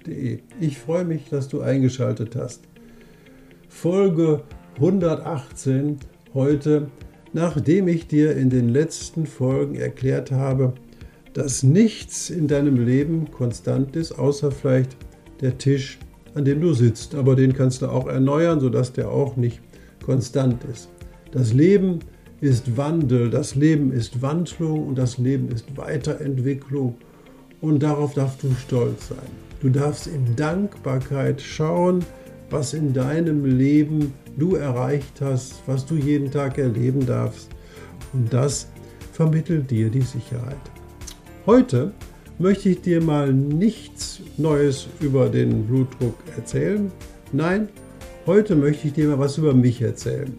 Blutdruck.de. Ich freue mich, dass du eingeschaltet hast. Folge 118 heute, nachdem ich dir in den letzten Folgen erklärt habe, dass nichts in deinem Leben konstant ist, außer vielleicht der Tisch, an dem du sitzt. Aber den kannst du auch erneuern, sodass der auch nicht konstant ist. Das Leben ist Wandel, das Leben ist Wandlung und das Leben ist Weiterentwicklung und darauf darfst du stolz sein. Du darfst in Dankbarkeit schauen, was in deinem Leben du erreicht hast, was du jeden Tag erleben darfst und das vermittelt dir die Sicherheit. Heute möchte ich dir mal nichts Neues über den Blutdruck erzählen. Nein, heute möchte ich dir mal was über mich erzählen.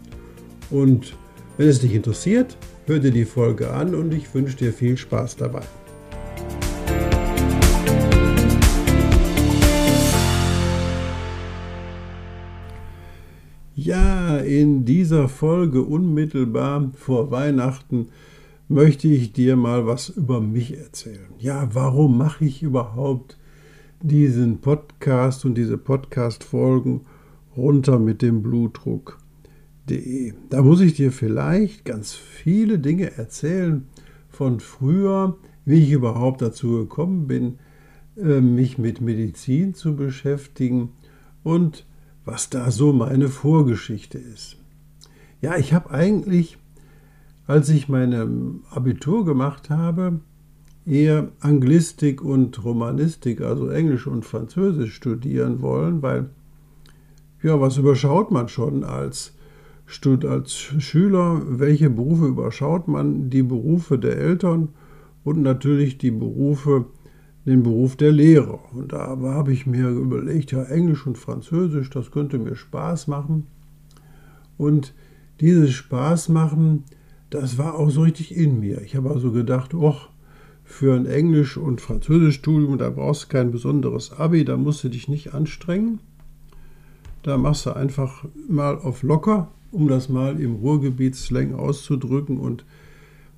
Und wenn es dich interessiert, hör dir die Folge an und ich wünsche dir viel Spaß dabei. Ja, in dieser Folge unmittelbar vor Weihnachten möchte ich dir mal was über mich erzählen. Ja, warum mache ich überhaupt diesen Podcast und diese Podcast-Folgen runter mit dem Blutdruck? www.ftf.de. Da muss ich dir vielleicht ganz viele Dinge erzählen von früher, wie ich überhaupt dazu gekommen bin, äh, mich mit Medizin zu beschäftigen und was da so meine Vorgeschichte ist. Ja, ich habe eigentlich, als ich mein Abitur gemacht habe, eher Anglistik und Romanistik, also Englisch und Französisch studieren wollen, weil, ja, was überschaut man schon als als Schüler, welche Berufe überschaut man? Die Berufe der Eltern und natürlich die Berufe, den Beruf der Lehrer. Und da habe ich mir überlegt, ja, Englisch und Französisch, das könnte mir Spaß machen. Und dieses Spaß machen, das war auch so richtig in mir. Ich habe also gedacht, och, für ein Englisch- und Französischstudium, da brauchst du kein besonderes Abi, da musst du dich nicht anstrengen. Da machst du einfach mal auf locker um das mal im Ruhrgebietsslang auszudrücken und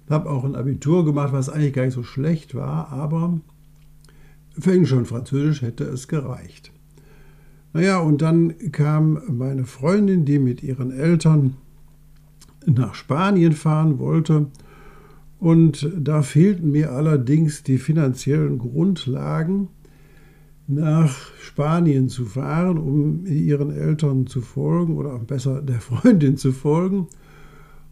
habe auch ein Abitur gemacht, was eigentlich gar nicht so schlecht war, aber für Englisch und Französisch hätte es gereicht. Naja, und dann kam meine Freundin, die mit ihren Eltern nach Spanien fahren wollte. Und da fehlten mir allerdings die finanziellen Grundlagen nach Spanien zu fahren, um ihren Eltern zu folgen oder besser der Freundin zu folgen.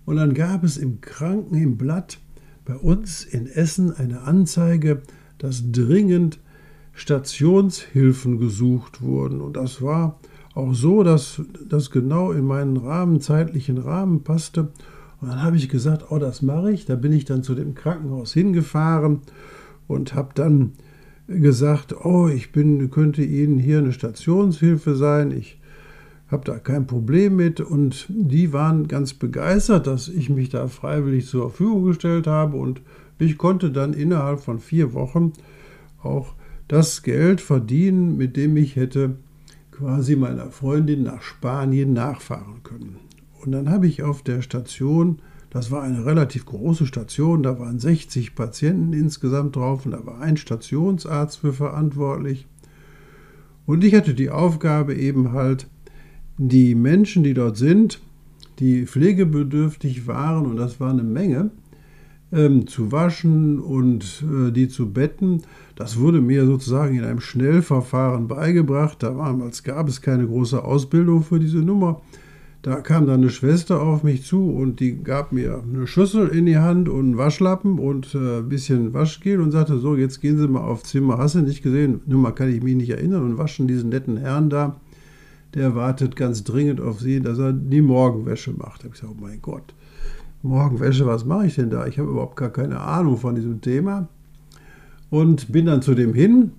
Und dann gab es im Kranken im Blatt bei uns in Essen eine Anzeige, dass dringend Stationshilfen gesucht wurden. Und das war auch so, dass das genau in meinen Rahmen, zeitlichen Rahmen passte. Und dann habe ich gesagt, oh, das mache ich. Da bin ich dann zu dem Krankenhaus hingefahren und habe dann gesagt, oh, ich bin, könnte Ihnen hier eine Stationshilfe sein, ich habe da kein Problem mit. Und die waren ganz begeistert, dass ich mich da freiwillig zur Verfügung gestellt habe und ich konnte dann innerhalb von vier Wochen auch das Geld verdienen, mit dem ich hätte quasi meiner Freundin nach Spanien nachfahren können. Und dann habe ich auf der Station das war eine relativ große Station, da waren 60 Patienten insgesamt drauf und da war ein Stationsarzt für verantwortlich. Und ich hatte die Aufgabe eben halt, die Menschen, die dort sind, die pflegebedürftig waren, und das war eine Menge, ähm, zu waschen und äh, die zu betten. Das wurde mir sozusagen in einem Schnellverfahren beigebracht. Damals gab es keine große Ausbildung für diese Nummer. Da kam dann eine Schwester auf mich zu und die gab mir eine Schüssel in die Hand und einen Waschlappen und äh, ein bisschen Waschgel und sagte, so, jetzt gehen Sie mal aufs Zimmer. Hast du nicht gesehen? Nur mal kann ich mich nicht erinnern und waschen diesen netten Herrn da. Der wartet ganz dringend auf Sie, dass er die Morgenwäsche macht. Da habe ich gesagt, oh mein Gott, Morgenwäsche, was mache ich denn da? Ich habe überhaupt gar keine Ahnung von diesem Thema. Und bin dann zu dem hin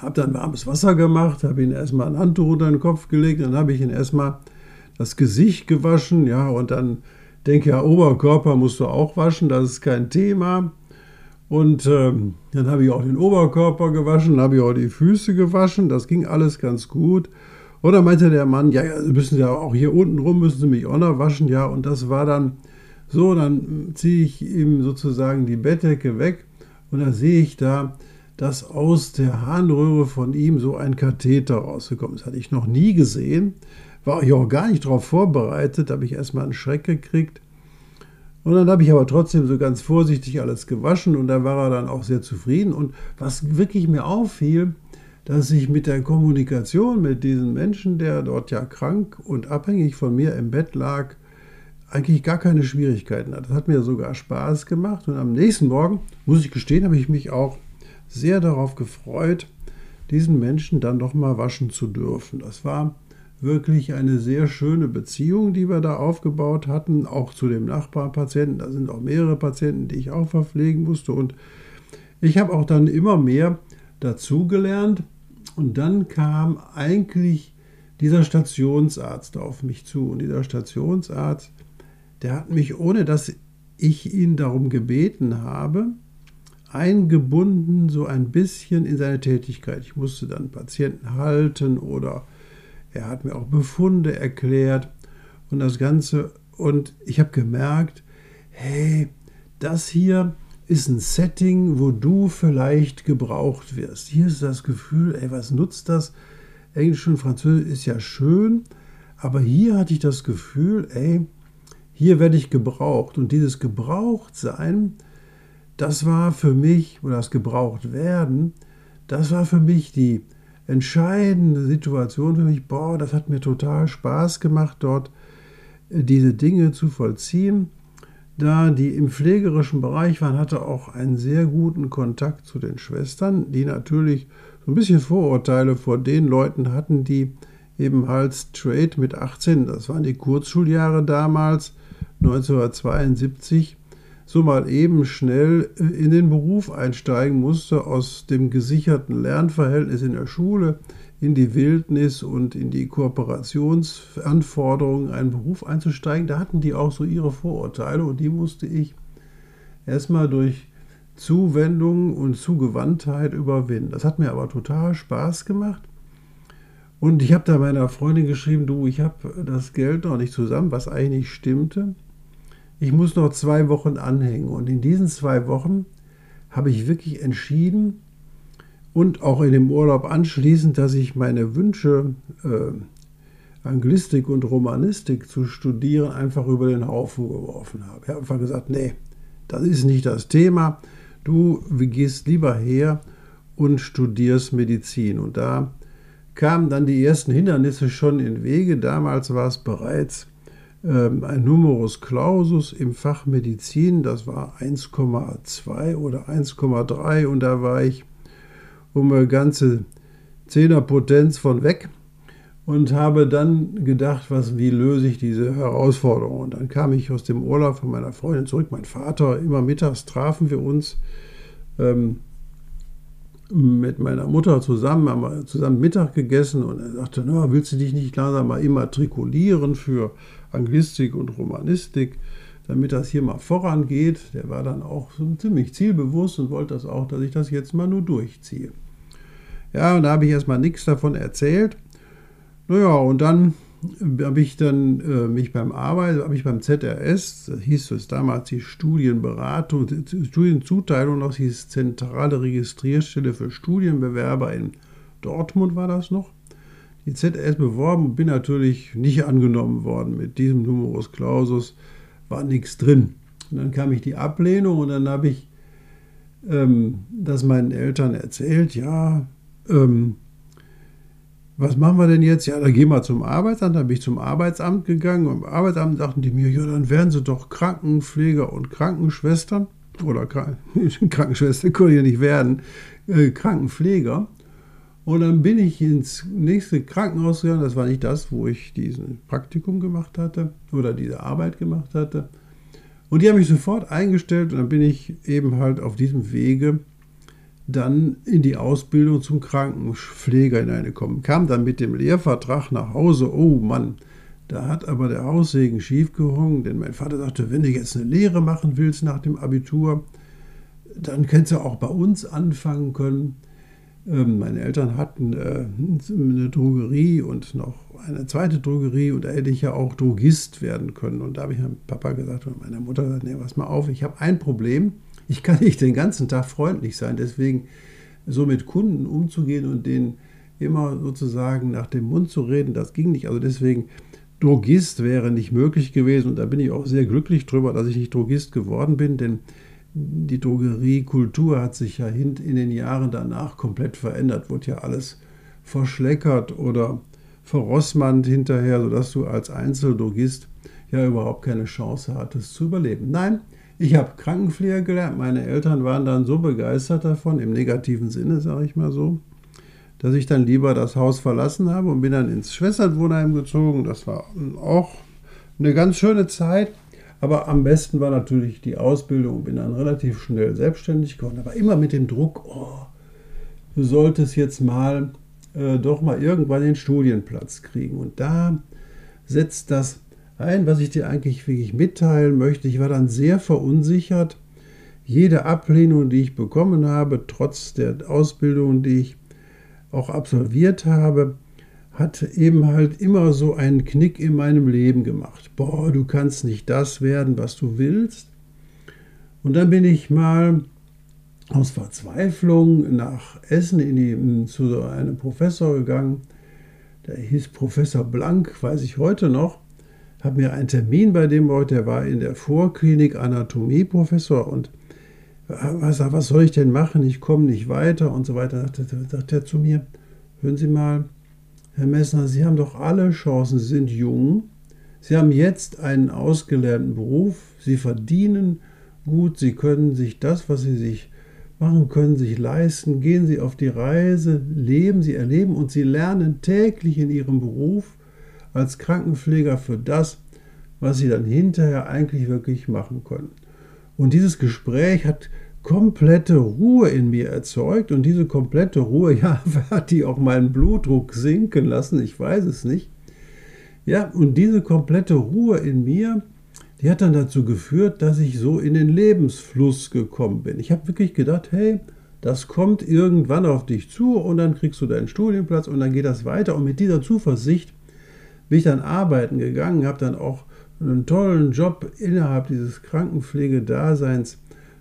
habe dann warmes Wasser gemacht, habe ihn erstmal ein Handtuch unter den Kopf gelegt, dann habe ich ihn erstmal das Gesicht gewaschen, ja, und dann denke ja, Oberkörper musst du auch waschen, das ist kein Thema. Und ähm, dann habe ich auch den Oberkörper gewaschen, habe ich auch die Füße gewaschen, das ging alles ganz gut. Und dann meinte der Mann, ja, ja, müssen ja auch hier unten rum, müssen Sie mich auch noch waschen, ja, und das war dann so, dann ziehe ich ihm sozusagen die Bettdecke weg und dann sehe ich da, dass aus der Harnröhre von ihm so ein Katheter rausgekommen ist. Das hatte ich noch nie gesehen, war ich auch gar nicht darauf vorbereitet, habe ich erstmal einen Schreck gekriegt. Und dann habe ich aber trotzdem so ganz vorsichtig alles gewaschen und da war er dann auch sehr zufrieden. Und was wirklich mir auffiel, dass ich mit der Kommunikation mit diesem Menschen, der dort ja krank und abhängig von mir im Bett lag, eigentlich gar keine Schwierigkeiten. Das hat mir sogar Spaß gemacht. Und am nächsten Morgen, muss ich gestehen, habe ich mich auch sehr darauf gefreut, diesen Menschen dann noch mal waschen zu dürfen. Das war wirklich eine sehr schöne Beziehung, die wir da aufgebaut hatten, auch zu dem Nachbarpatienten. Da sind auch mehrere Patienten, die ich auch verpflegen musste. Und ich habe auch dann immer mehr dazugelernt. Und dann kam eigentlich dieser Stationsarzt auf mich zu. Und dieser Stationsarzt, der hat mich, ohne dass ich ihn darum gebeten habe, eingebunden so ein bisschen in seine Tätigkeit. Ich musste dann Patienten halten oder er hat mir auch Befunde erklärt und das Ganze. Und ich habe gemerkt, hey, das hier ist ein Setting, wo du vielleicht gebraucht wirst. Hier ist das Gefühl, ey, was nutzt das? Englisch und Französisch ist ja schön, aber hier hatte ich das Gefühl, ey, hier werde ich gebraucht. Und dieses Gebrauchtsein, das war für mich, oder das Gebrauchtwerden, das war für mich die entscheidende Situation für mich. Boah, das hat mir total Spaß gemacht, dort äh, diese Dinge zu vollziehen. Da die im pflegerischen Bereich waren, hatte auch einen sehr guten Kontakt zu den Schwestern, die natürlich so ein bisschen Vorurteile vor den Leuten hatten, die eben als Trade mit 18, das waren die Kurzschuljahre damals, 1972 so mal eben schnell äh, in den Beruf einsteigen musste, aus dem gesicherten Lernverhältnis in der Schule in die Wildnis und in die Kooperationsanforderungen einen Beruf einzusteigen. Da hatten die auch so ihre Vorurteile und die musste ich erstmal durch Zuwendung und Zugewandtheit überwinden. Das hat mir aber total Spaß gemacht. Und ich habe da meiner Freundin geschrieben, du, ich habe das Geld noch nicht zusammen, was eigentlich stimmte ich muss noch zwei Wochen anhängen. Und in diesen zwei Wochen habe ich wirklich entschieden und auch in dem Urlaub anschließend, dass ich meine Wünsche, äh, Anglistik und Romanistik zu studieren, einfach über den Haufen geworfen habe. Ich habe einfach gesagt, nee, das ist nicht das Thema. Du gehst lieber her und studierst Medizin. Und da kamen dann die ersten Hindernisse schon in Wege. Damals war es bereits ähm, ein Numerus Clausus im Fach Medizin, das war 1,2 oder 1,3 und da war ich um eine ganze Zehnerpotenz von weg und habe dann gedacht, was, wie löse ich diese Herausforderung. Und dann kam ich aus dem Urlaub von meiner Freundin zurück. Mein Vater, immer mittags trafen wir uns ähm, mit meiner Mutter zusammen, haben wir zusammen Mittag gegessen und er sagte, na, willst du dich nicht langsam mal immatrikulieren für Anglistik und Romanistik, damit das hier mal vorangeht. Der war dann auch ziemlich zielbewusst und wollte das auch, dass ich das jetzt mal nur durchziehe. Ja, und da habe ich erstmal nichts davon erzählt. Naja, und dann habe ich dann äh, mich beim Arbeiten, habe ich beim ZRS, hieß es damals die Studienberatung, die Studienzuteilung, das hieß Zentrale Registrierstelle für Studienbewerber in Dortmund war das noch die ZS beworben und bin natürlich nicht angenommen worden. Mit diesem Numerus Clausus war nichts drin. Und dann kam ich die Ablehnung und dann habe ich ähm, das meinen Eltern erzählt. Ja, ähm, was machen wir denn jetzt? Ja, dann gehen wir zum Arbeitsamt. Dann bin ich zum Arbeitsamt gegangen. Und im Arbeitsamt sagten die mir, ja, dann werden sie doch Krankenpfleger und Krankenschwestern. Oder Krankenschwester können ja nicht werden, äh, Krankenpfleger. Und dann bin ich ins nächste Krankenhaus gegangen. Das war nicht das, wo ich diesen Praktikum gemacht hatte oder diese Arbeit gemacht hatte. Und die haben mich sofort eingestellt und dann bin ich eben halt auf diesem Wege dann in die Ausbildung zum Krankenpfleger hineingekommen. Kam dann mit dem Lehrvertrag nach Hause. Oh Mann, da hat aber der Haussegen schiefgehungen, denn mein Vater sagte, wenn du jetzt eine Lehre machen willst nach dem Abitur, dann kannst du auch bei uns anfangen können. Ähm, meine Eltern hatten äh, eine Drogerie und noch eine zweite Drogerie und da hätte ich ja auch Drogist werden können. Und da habe ich meinem Papa gesagt und meiner Mutter gesagt, nee, pass mal auf, ich habe ein Problem. Ich kann nicht den ganzen Tag freundlich sein. Deswegen so mit Kunden umzugehen und denen immer sozusagen nach dem Mund zu reden, das ging nicht. Also deswegen Drogist wäre nicht möglich gewesen und da bin ich auch sehr glücklich drüber, dass ich nicht Drogist geworden bin, denn die Drogeriekultur hat sich ja in den Jahren danach komplett verändert, wurde ja alles verschleckert oder verrossmannt hinterher, sodass du als Einzeldrogist ja überhaupt keine Chance hattest zu überleben. Nein, ich habe Krankenpfleger gelernt. Meine Eltern waren dann so begeistert davon, im negativen Sinne, sage ich mal so, dass ich dann lieber das Haus verlassen habe und bin dann ins Schwesternwohnheim gezogen. Das war auch eine ganz schöne Zeit. Aber am besten war natürlich die Ausbildung. Bin dann relativ schnell selbstständig geworden, aber immer mit dem Druck, oh, du solltest jetzt mal äh, doch mal irgendwann den Studienplatz kriegen. Und da setzt das ein, was ich dir eigentlich wirklich mitteilen möchte. Ich war dann sehr verunsichert. Jede Ablehnung, die ich bekommen habe, trotz der Ausbildung, die ich auch absolviert habe, hat eben halt immer so einen Knick in meinem Leben gemacht. Boah, du kannst nicht das werden, was du willst. Und dann bin ich mal aus Verzweiflung nach Essen die, zu einem Professor gegangen. Der hieß Professor Blank, weiß ich heute noch. Habe mir einen Termin bei dem heute, der war in der Vorklinik Anatomieprofessor und was, was soll ich denn machen? Ich komme nicht weiter und so weiter. Da sagt, sagt er zu mir, hören Sie mal, Herr Messner, Sie haben doch alle Chancen, Sie sind jung, Sie haben jetzt einen ausgelernten Beruf, Sie verdienen gut, Sie können sich das, was Sie sich machen können, sich leisten, gehen Sie auf die Reise, leben Sie, erleben und Sie lernen täglich in Ihrem Beruf als Krankenpfleger für das, was Sie dann hinterher eigentlich wirklich machen können. Und dieses Gespräch hat komplette Ruhe in mir erzeugt und diese komplette Ruhe, ja, hat die auch meinen Blutdruck sinken lassen, ich weiß es nicht. Ja, und diese komplette Ruhe in mir, die hat dann dazu geführt, dass ich so in den Lebensfluss gekommen bin. Ich habe wirklich gedacht, hey, das kommt irgendwann auf dich zu und dann kriegst du deinen Studienplatz und dann geht das weiter. Und mit dieser Zuversicht bin ich dann arbeiten gegangen, habe dann auch einen tollen Job innerhalb dieses Krankenpflegedaseins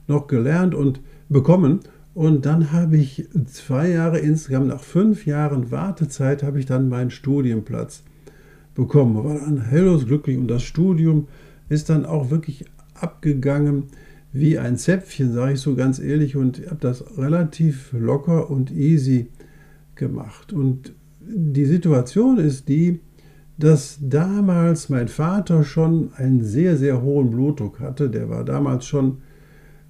noch gelernt und bekommen. Und dann habe ich zwei Jahre insgesamt, nach fünf Jahren Wartezeit, habe ich dann meinen Studienplatz bekommen. War dann helllos glücklich und das Studium ist dann auch wirklich abgegangen wie ein Zäpfchen, sage ich so ganz ehrlich, und habe das relativ locker und easy gemacht. Und die Situation ist die, dass damals mein Vater schon einen sehr, sehr hohen Blutdruck hatte. Der war damals schon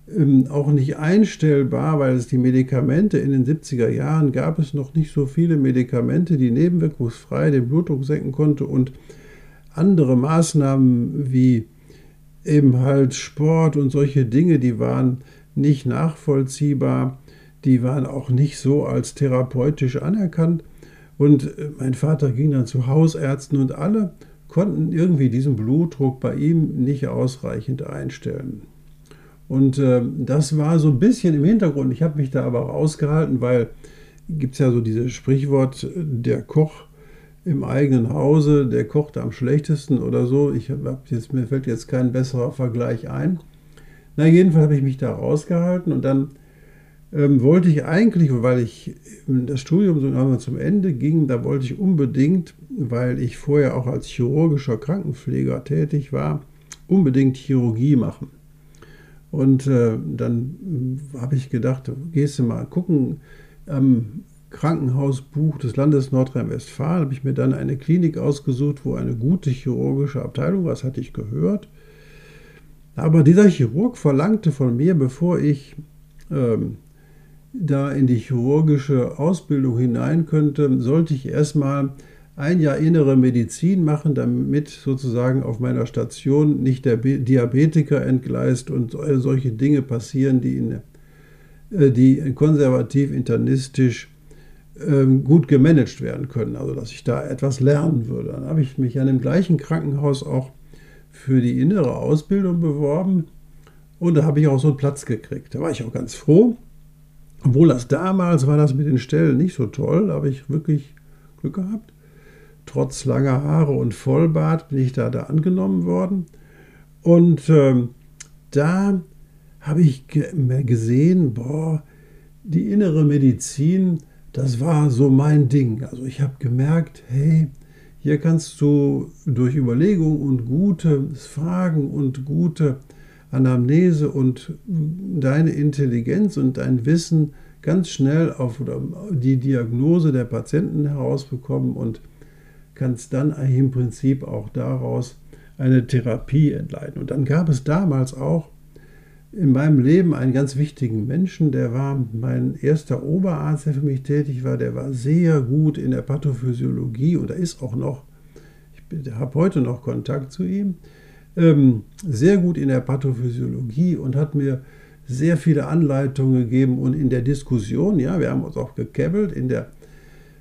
ähm, auch nicht einstellbar, weil es die Medikamente in den 70er Jahren gab es noch nicht so viele Medikamente, die nebenwirkungsfrei den Blutdruck senken konnte und andere Maßnahmen wie eben halt Sport und solche Dinge, die waren nicht nachvollziehbar, die waren auch nicht so als therapeutisch anerkannt. Und äh, mein Vater ging dann zu Hausärzten und alle konnten irgendwie diesen Blutdruck bei ihm nicht ausreichend einstellen. Und äh, das war so ein bisschen im Hintergrund. Ich habe mich da aber rausgehalten, weil gibt es ja so dieses Sprichwort, der Koch im eigenen Hause, der kocht am schlechtesten oder so. Ich hab jetzt, mir fällt jetzt kein besserer Vergleich ein. Na, jedenfalls habe ich mich da rausgehalten und dann ähm, wollte ich eigentlich, weil ich das Studium so zum Ende ging, da wollte ich unbedingt, weil ich vorher auch als chirurgischer Krankenpfleger tätig war, unbedingt Chirurgie machen. Und äh, dann habe ich gedacht, gehst du mal gucken am Krankenhausbuch des Landes Nordrhein-Westfalen, habe ich mir dann eine Klinik ausgesucht, wo eine gute chirurgische Abteilung war, das hatte ich gehört. Aber dieser Chirurg verlangte von mir, bevor ich ähm, da in die chirurgische Ausbildung hinein könnte, sollte ich erstmal ein Jahr innere Medizin machen, damit sozusagen auf meiner Station nicht der Diabetiker entgleist und solche Dinge passieren, die in äh, die konservativ internistisch ähm, gut gemanagt werden können, also dass ich da etwas lernen würde. Dann habe ich mich an dem gleichen Krankenhaus auch für die innere Ausbildung beworben und da habe ich auch so einen Platz gekriegt. Da war ich auch ganz froh. Obwohl das damals war das mit den Stellen nicht so toll, da habe ich wirklich Glück gehabt. Trotz langer Haare und Vollbart bin ich da, da angenommen worden. Und ähm, da habe ich gesehen, boah, die innere Medizin, das war so mein Ding. Also ich habe gemerkt, hey, hier kannst du durch Überlegung und gutes Fragen und gute Anamnese und deine Intelligenz und dein Wissen ganz schnell auf die Diagnose der Patienten herausbekommen und kannst dann im Prinzip auch daraus eine Therapie entleiten. Und dann gab es damals auch in meinem Leben einen ganz wichtigen Menschen, der war mein erster Oberarzt, der für mich tätig war, der war sehr gut in der Pathophysiologie und er ist auch noch, ich habe heute noch Kontakt zu ihm, ähm, sehr gut in der Pathophysiologie und hat mir sehr viele Anleitungen gegeben und in der Diskussion, ja, wir haben uns auch gekebbelt, in der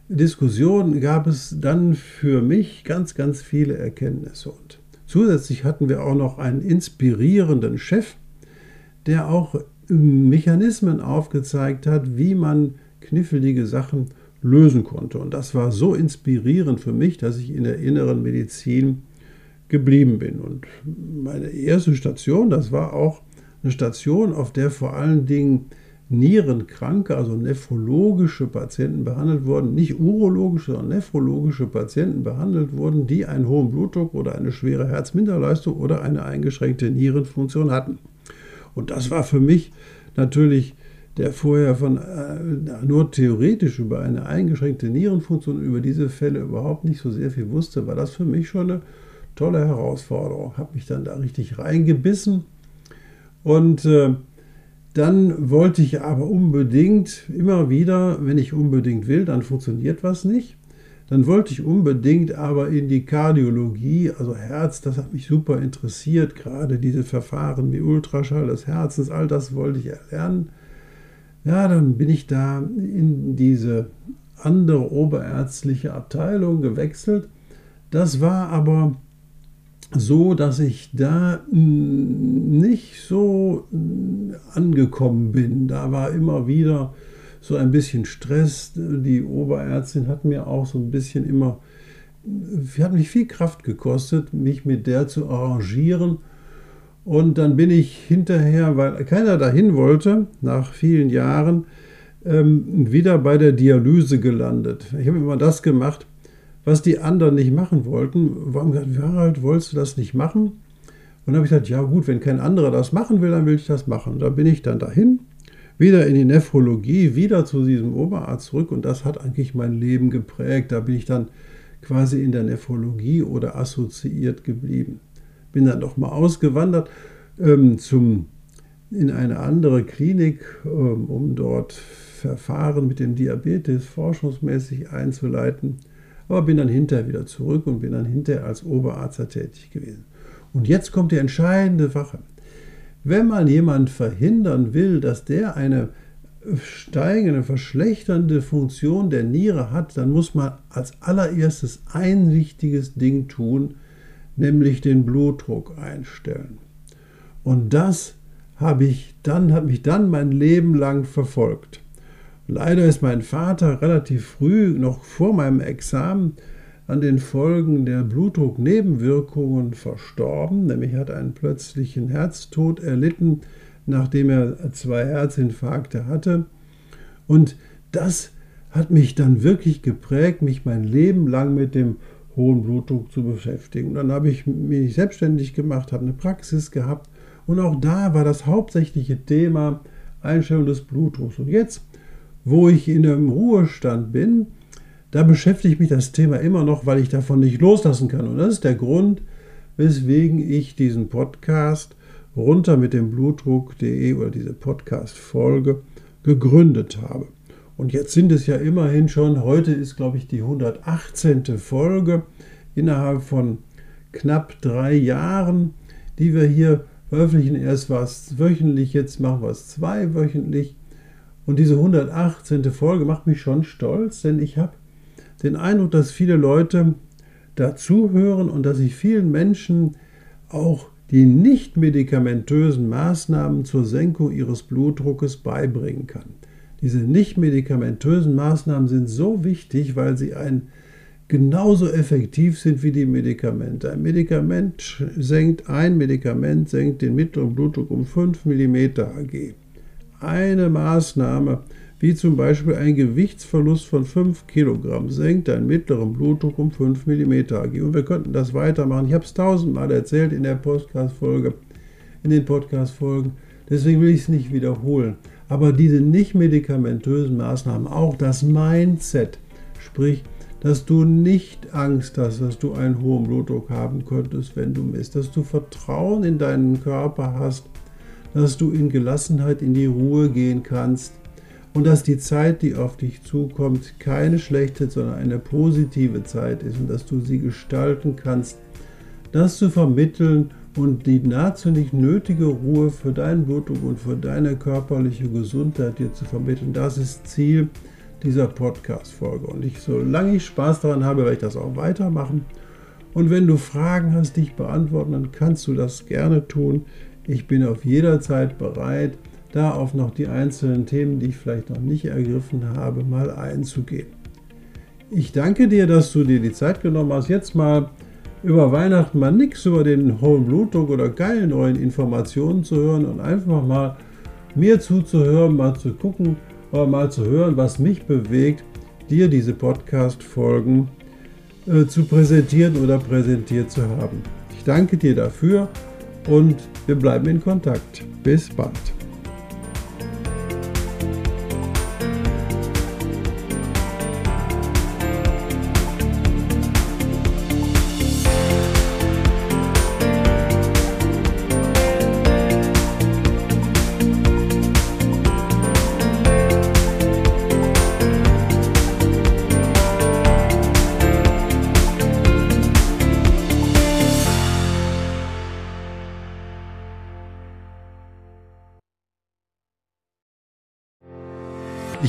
Diskussion gab es dann für mich ganz, ganz viele Erkenntnisse und zusätzlich hatten wir auch noch einen inspirierenden Chef, der auch Mechanismen aufgezeigt hat, wie man knifflige Sachen lösen konnte. Und das war so inspirierend für mich, dass ich in der inneren Medizin geblieben bin. Und meine erste Station, das war auch eine Station, auf der vor allen Dingen Nierenkranke, also nephrologische Patienten behandelt wurden, nicht urologische, sondern nephrologische Patienten behandelt wurden, die einen hohen Blutdruck oder eine schwere Herzminderleistung oder eine eingeschränkte Nierenfunktion hatten. Und das war für mich natürlich, der vorher von äh, nur theoretisch über eine eingeschränkte Nierenfunktion, über diese Fälle überhaupt nicht so sehr viel wusste, war das für mich schon eine tolle Herausforderung. Habe mich dann da richtig reingebissen und äh, dann wollte ich aber unbedingt, immer wieder, wenn ich unbedingt will, dann funktioniert was nicht. Dann wollte ich unbedingt aber in die Kardiologie, also Herz, das hat mich super interessiert, gerade diese Verfahren wie Ultraschall des Herzens, all das wollte ich erlernen. Ja, dann bin ich da in diese andere oberärztliche Abteilung gewechselt. Das war aber so, dass ich da nicht so angekommen bin. Da war immer wieder so ein bisschen Stress. Die Oberärztin hat mir auch so ein bisschen immer, hat mich viel Kraft gekostet, mich mit der zu arrangieren. Und dann bin ich hinterher, weil keiner dahin wollte, nach vielen Jahren, ähm, wieder bei der Dialyse gelandet. Ich habe immer das gemacht, was die anderen nicht machen wollten. Warum gesagt, Harald, wolltest du das nicht machen? Und dann habe ich gesagt, ja gut, wenn kein anderer das machen will, dann will ich das machen. Da bin ich dann dahin, wieder in die Nephrologie, wieder zu diesem Oberarzt zurück und das hat eigentlich mein Leben geprägt. Da bin ich dann quasi in der Nephrologie oder assoziiert geblieben. Bin dann nochmal ausgewandert ähm, zum, in eine andere Klinik, ähm, um dort Verfahren mit dem Diabetes forschungsmäßig einzuleiten aber bin dann hinterher wieder zurück und bin dann hinterher als Oberarzt tätig gewesen. Und jetzt kommt die entscheidende Sache. Wenn man jemanden verhindern will, dass der eine steigende, verschlechternde Funktion der Niere hat, dann muss man als allererstes ein wichtiges Ding tun, nämlich den Blutdruck einstellen. Und das habe ich dann, hat mich dann mein Leben lang verfolgt. Leider ist mein Vater relativ früh, noch vor meinem Examen, an den Folgen der Blutdrucknebenwirkungen verstorben, nämlich hat einen plötzlichen Herztod erlitten, nachdem er zwei Herzinfarkte hatte. Und das hat mich dann wirklich geprägt, mich mein Leben lang mit dem hohen Blutdruck zu beschäftigen. Und dann habe ich mich selbstständig gemacht, habe eine Praxis gehabt und auch da war das hauptsächliche Thema Einstellung des Blutdrucks. Und jetzt wo ich in einem Ruhestand bin, da beschäftigt mich das Thema immer noch, weil ich davon nicht loslassen kann. Und das ist der Grund, weswegen ich diesen Podcast runter mit dem Blutdruck.de oder diese Podcast-Folge gegründet habe. Und jetzt sind es ja immerhin schon, heute ist glaube ich die 118. Folge innerhalb von knapp drei Jahren, die wir hier veröffentlichen. Erst war es wöchentlich, jetzt machen wir es zweiwöchentlich. Und diese 118. Folge macht mich schon stolz, denn ich habe den Eindruck, dass viele Leute dazuhören und dass ich vielen Menschen auch die nicht medikamentösen Maßnahmen zur Senkung ihres Blutdruckes beibringen kann. Diese nicht medikamentösen Maßnahmen sind so wichtig, weil sie ein genauso effektiv sind wie die Medikamente. Ein Medikament senkt, ein Medikament senkt den mittleren Blutdruck um 5 mm Hg. Eine Maßnahme, wie zum Beispiel ein Gewichtsverlust von 5 Kilogramm, senkt deinen mittleren Blutdruck um 5 mm. Und wir könnten das weitermachen. Ich habe es tausendmal erzählt in der Podcast-Folge, in den Podcast-Folgen. Deswegen will ich es nicht wiederholen. Aber diese nicht medikamentösen Maßnahmen, auch das Mindset, sprich dass du nicht Angst hast, dass du einen hohen Blutdruck haben könntest, wenn du misst, dass du Vertrauen in deinen Körper hast, dass du in Gelassenheit in die Ruhe gehen kannst und dass die Zeit, die auf dich zukommt, keine schlechte, sondern eine positive Zeit ist und dass du sie gestalten kannst, das zu vermitteln und die nahezu nicht nötige Ruhe für deinen Blutdruck und für deine körperliche Gesundheit dir zu vermitteln, das ist Ziel dieser Podcast-Folge. Und ich, solange ich Spaß daran habe, werde ich das auch weitermachen. Und wenn du Fragen hast, die ich beantworten, dann kannst du das gerne tun. Ich bin auf jeder Zeit bereit, da auf noch die einzelnen Themen, die ich vielleicht noch nicht ergriffen habe, mal einzugehen. Ich danke dir, dass du dir die Zeit genommen hast, jetzt mal über Weihnachten mal nichts über den hohen Blutdruck oder geile neuen Informationen zu hören und einfach mal mir zuzuhören, mal zu gucken, aber mal zu hören, was mich bewegt, dir diese Podcast-Folgen äh, zu präsentieren oder präsentiert zu haben. Ich danke dir dafür und wir bleiben in Kontakt. Bis bald.